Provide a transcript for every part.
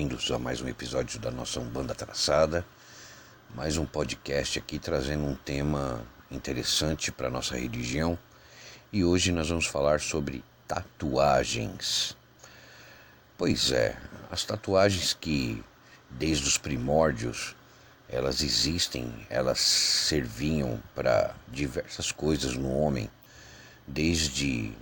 bem-vindos a mais um episódio da nossa Umbanda Traçada. Mais um podcast aqui trazendo um tema interessante para a nossa religião. E hoje nós vamos falar sobre tatuagens. Pois é, as tatuagens que desde os primórdios elas existem, elas serviam para diversas coisas no homem, desde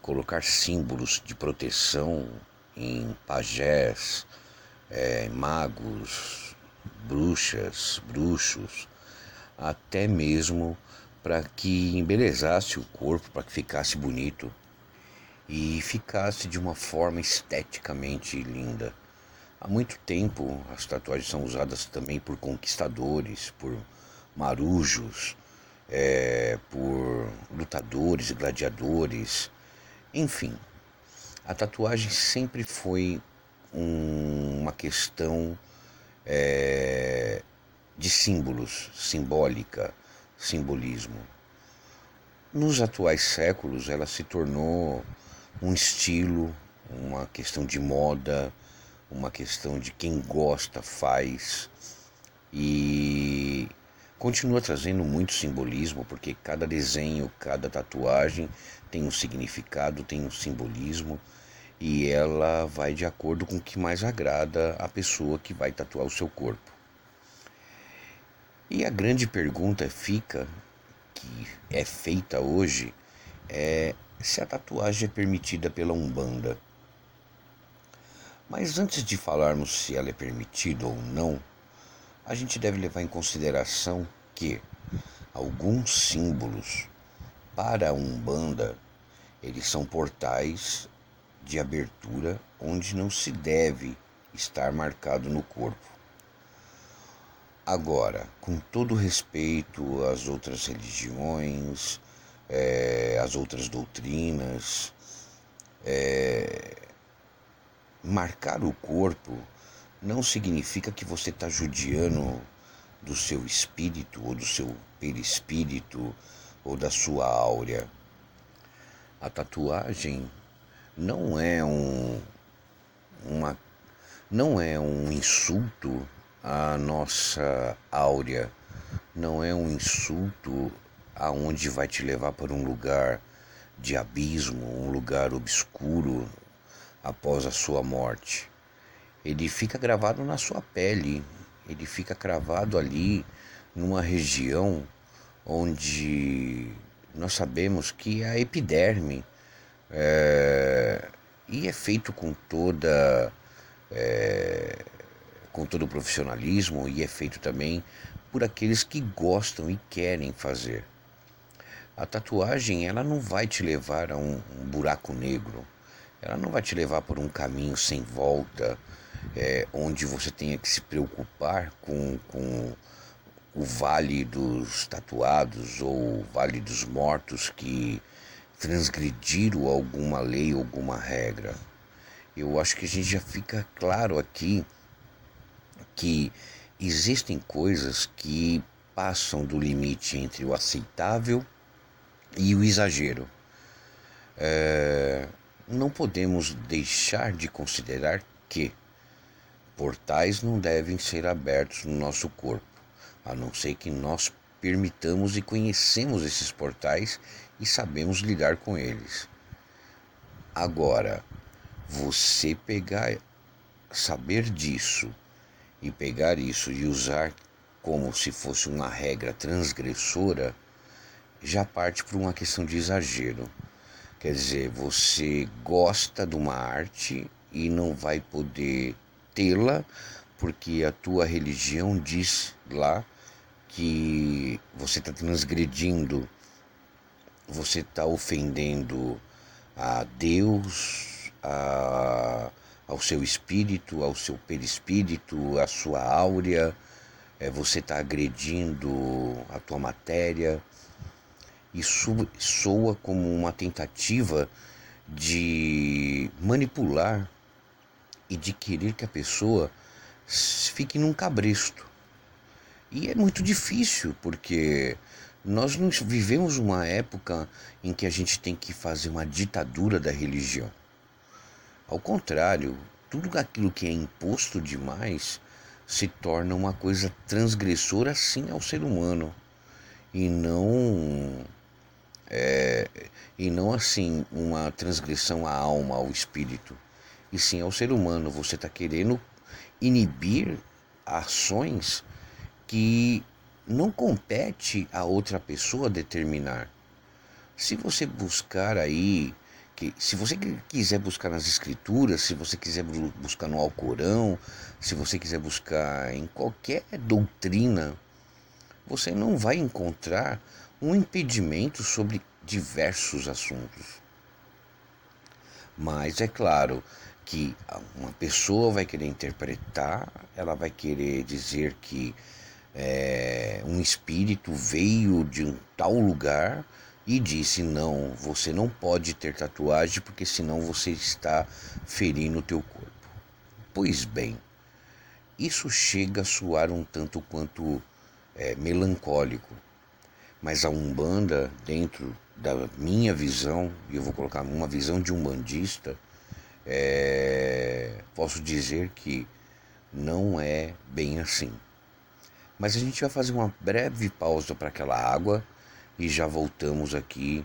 colocar símbolos de proteção em pajés, é, magos, bruxas, bruxos, até mesmo para que embelezasse o corpo, para que ficasse bonito e ficasse de uma forma esteticamente linda. Há muito tempo as tatuagens são usadas também por conquistadores, por marujos, é, por lutadores gladiadores, enfim. A tatuagem sempre foi um, uma questão é, de símbolos, simbólica, simbolismo. Nos atuais séculos, ela se tornou um estilo, uma questão de moda, uma questão de quem gosta faz e continua trazendo muito simbolismo, porque cada desenho, cada tatuagem tem um significado, tem um simbolismo e ela vai de acordo com o que mais agrada a pessoa que vai tatuar o seu corpo. E a grande pergunta fica, que é feita hoje, é se a tatuagem é permitida pela Umbanda. Mas antes de falarmos se ela é permitida ou não, a gente deve levar em consideração que alguns símbolos para a Umbanda eles são portais de abertura onde não se deve estar marcado no corpo. Agora, com todo respeito às outras religiões, é, às outras doutrinas, é, marcar o corpo não significa que você está judiando do seu espírito ou do seu perispírito ou da sua áurea. A tatuagem não é um uma não é um insulto à nossa áurea, não é um insulto aonde vai te levar para um lugar de abismo, um lugar obscuro após a sua morte. Ele fica gravado na sua pele, ele fica cravado ali numa região onde nós sabemos que é a epiderme é, e é feito com toda é, com todo o profissionalismo e é feito também por aqueles que gostam e querem fazer. A tatuagem ela não vai te levar a um, um buraco negro, ela não vai te levar por um caminho sem volta, é, onde você tenha que se preocupar com, com o vale dos tatuados ou o vale dos mortos que transgrediram alguma lei, alguma regra. Eu acho que a gente já fica claro aqui que existem coisas que passam do limite entre o aceitável e o exagero. É, não podemos deixar de considerar que portais não devem ser abertos no nosso corpo, a não ser que nós permitamos e conhecemos esses portais e sabemos lidar com eles. Agora, você pegar, saber disso e pegar isso e usar como se fosse uma regra transgressora, já parte por uma questão de exagero. Quer dizer, você gosta de uma arte e não vai poder tê-la porque a tua religião diz lá que você está transgredindo, você está ofendendo a Deus, a, ao seu espírito, ao seu perispírito, à sua áurea, é, você está agredindo a tua matéria. Isso soa como uma tentativa de manipular e de querer que a pessoa fique num cabresto. E é muito difícil, porque nós não vivemos uma época em que a gente tem que fazer uma ditadura da religião. Ao contrário, tudo aquilo que é imposto demais se torna uma coisa transgressora sim ao ser humano e não é, e não assim uma transgressão à alma, ao espírito, e sim ao ser humano. Você está querendo inibir ações que não compete a outra pessoa determinar. Se você buscar aí, que, se você quiser buscar nas escrituras, se você quiser buscar no Alcorão, se você quiser buscar em qualquer doutrina, você não vai encontrar um impedimento sobre diversos assuntos. Mas é claro que uma pessoa vai querer interpretar, ela vai querer dizer que é, um espírito veio de um tal lugar e disse: Não, você não pode ter tatuagem porque senão você está ferindo o teu corpo. Pois bem, isso chega a soar um tanto quanto é, melancólico, mas a Umbanda, dentro da minha visão, e eu vou colocar uma visão de umbandista, é, posso dizer que não é bem assim. Mas a gente vai fazer uma breve pausa para aquela água e já voltamos aqui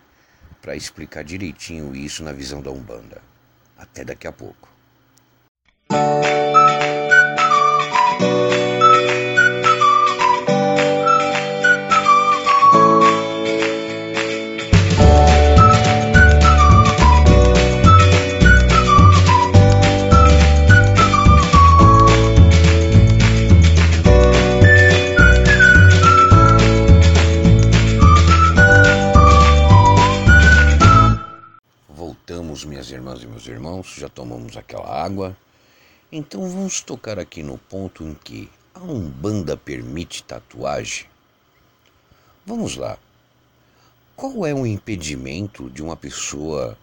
para explicar direitinho isso na visão da Umbanda. Até daqui a pouco. Então vamos tocar aqui no ponto em que a Umbanda permite tatuagem. Vamos lá. Qual é o impedimento de uma pessoa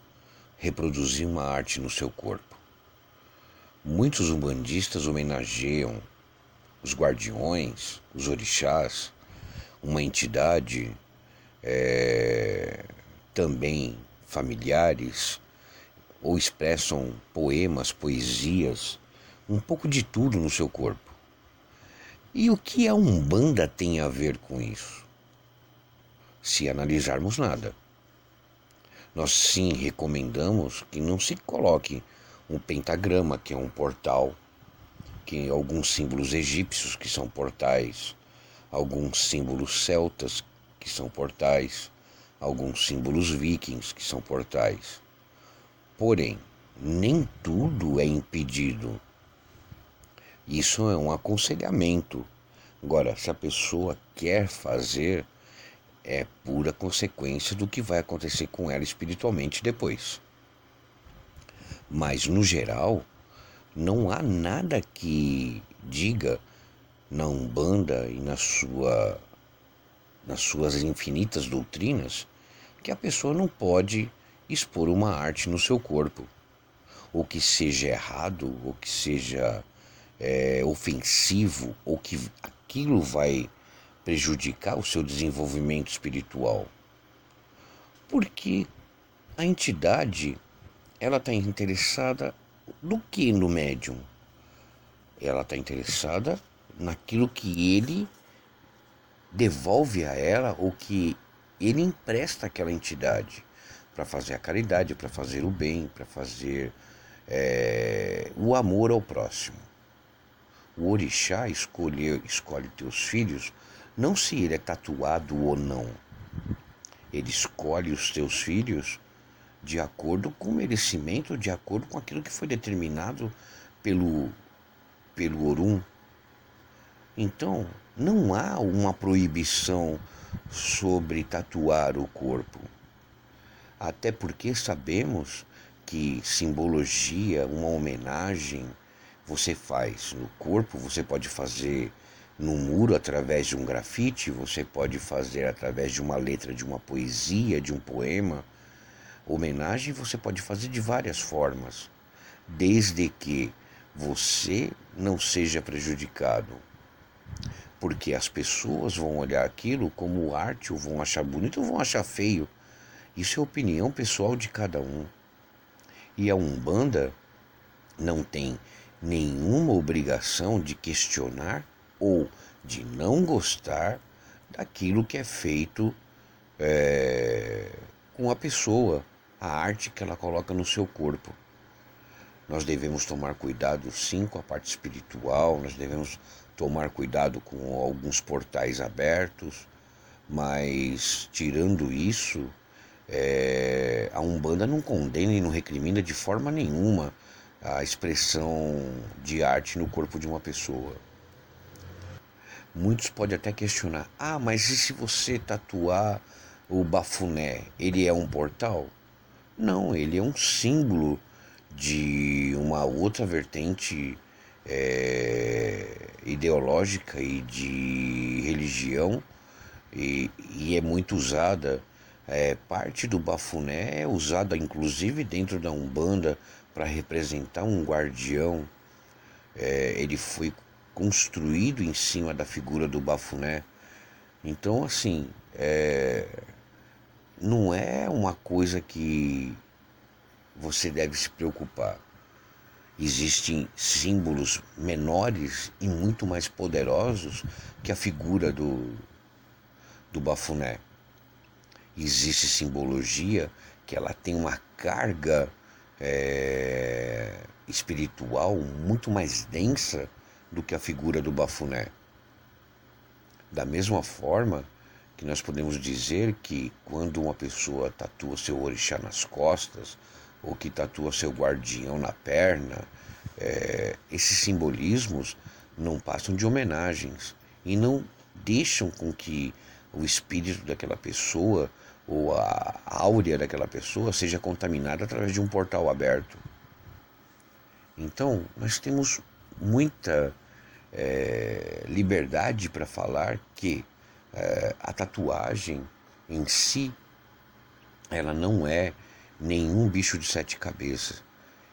reproduzir uma arte no seu corpo? Muitos umbandistas homenageiam os guardiões, os orixás, uma entidade é, também familiares ou expressam poemas, poesias, um pouco de tudo no seu corpo. E o que a Umbanda tem a ver com isso? Se analisarmos nada. Nós sim recomendamos que não se coloque um pentagrama, que é um portal, que alguns símbolos egípcios, que são portais, alguns símbolos celtas, que são portais, alguns símbolos vikings, que são portais. Porém, nem tudo é impedido. Isso é um aconselhamento. Agora, se a pessoa quer fazer, é pura consequência do que vai acontecer com ela espiritualmente depois. Mas, no geral, não há nada que diga na Umbanda e na sua, nas suas infinitas doutrinas que a pessoa não pode expor uma arte no seu corpo. Ou que seja errado, ou que seja é, ofensivo, ou que aquilo vai prejudicar o seu desenvolvimento espiritual. Porque a entidade ela está interessada no que no médium? Ela está interessada naquilo que ele devolve a ela ou que ele empresta àquela entidade para fazer a caridade, para fazer o bem, para fazer é, o amor ao próximo. O orixá escolhe, escolhe teus filhos não se ele é tatuado ou não. Ele escolhe os teus filhos de acordo com o merecimento, de acordo com aquilo que foi determinado pelo, pelo Orum. Então, não há uma proibição sobre tatuar o corpo. Até porque sabemos que simbologia, uma homenagem, você faz no corpo, você pode fazer no muro através de um grafite, você pode fazer através de uma letra de uma poesia, de um poema. Homenagem você pode fazer de várias formas, desde que você não seja prejudicado. Porque as pessoas vão olhar aquilo como arte, ou vão achar bonito, ou vão achar feio. Isso é opinião pessoal de cada um. E a Umbanda não tem nenhuma obrigação de questionar ou de não gostar daquilo que é feito é, com a pessoa, a arte que ela coloca no seu corpo. Nós devemos tomar cuidado sim com a parte espiritual, nós devemos tomar cuidado com alguns portais abertos, mas tirando isso, é, a Umbanda não condena e não recrimina de forma nenhuma a expressão de arte no corpo de uma pessoa. Muitos podem até questionar: ah, mas e se você tatuar o bafuné? Ele é um portal? Não, ele é um símbolo de uma outra vertente é, ideológica e de religião e, e é muito usada é, parte do bafuné é usada inclusive dentro da Umbanda para representar um guardião. É, ele foi construído em cima da figura do bafuné. Então, assim, é, não é uma coisa que você deve se preocupar. Existem símbolos menores e muito mais poderosos que a figura do, do bafuné existe simbologia que ela tem uma carga é, espiritual muito mais densa do que a figura do bafuné. Da mesma forma que nós podemos dizer que quando uma pessoa tatua seu orixá nas costas, ou que tatua seu guardião na perna, é, esses simbolismos não passam de homenagens e não deixam com que o espírito daquela pessoa ou a áurea daquela pessoa seja contaminada através de um portal aberto. Então, nós temos muita é, liberdade para falar que é, a tatuagem em si ela não é nenhum bicho de sete cabeças.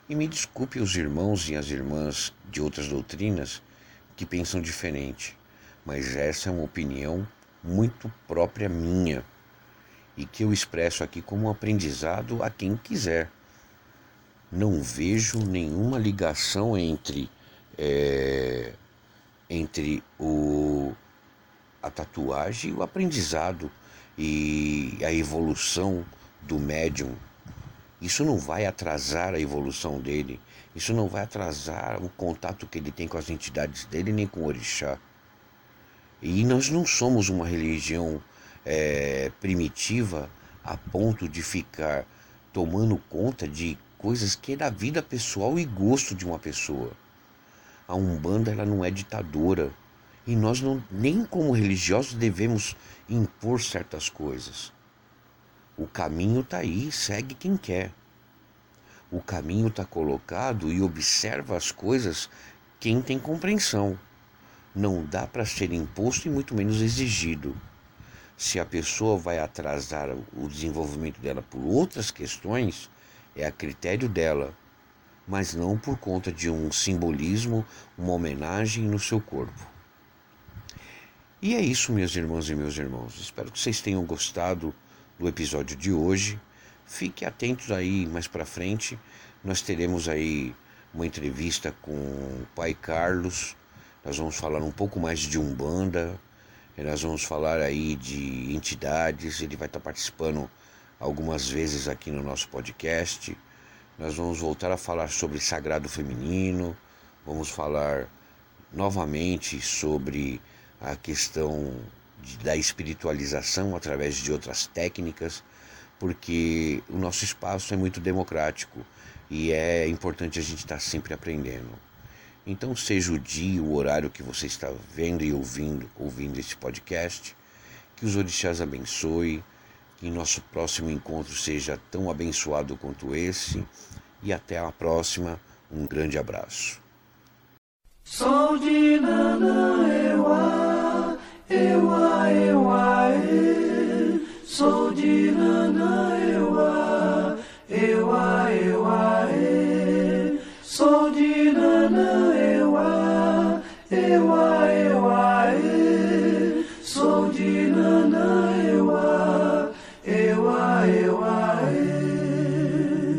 E me desculpe os irmãos e as irmãs de outras doutrinas que pensam diferente, mas essa é uma opinião muito própria minha e que eu expresso aqui como um aprendizado a quem quiser. Não vejo nenhuma ligação entre, é, entre o, a tatuagem e o aprendizado e a evolução do médium. Isso não vai atrasar a evolução dele, isso não vai atrasar o contato que ele tem com as entidades dele nem com o orixá. E nós não somos uma religião é, primitiva a ponto de ficar tomando conta de coisas que é da vida pessoal e gosto de uma pessoa. A Umbanda ela não é ditadora e nós não, nem como religiosos devemos impor certas coisas. O caminho está aí, segue quem quer. O caminho está colocado e observa as coisas quem tem compreensão. Não dá para ser imposto e muito menos exigido se a pessoa vai atrasar o desenvolvimento dela por outras questões, é a critério dela, mas não por conta de um simbolismo, uma homenagem no seu corpo. E é isso, minhas irmãs e meus irmãos. Espero que vocês tenham gostado do episódio de hoje. Fique atentos aí mais para frente. Nós teremos aí uma entrevista com o pai Carlos. Nós vamos falar um pouco mais de Umbanda, nós vamos falar aí de entidades, ele vai estar participando algumas vezes aqui no nosso podcast. Nós vamos voltar a falar sobre sagrado feminino, vamos falar novamente sobre a questão de, da espiritualização através de outras técnicas, porque o nosso espaço é muito democrático e é importante a gente estar sempre aprendendo. Então, seja o dia, o horário que você está vendo e ouvindo, ouvindo esse podcast, que os orixás abençoe, que nosso próximo encontro seja tão abençoado quanto esse e até a próxima. Um grande abraço. Sou de e. Sou de Nana,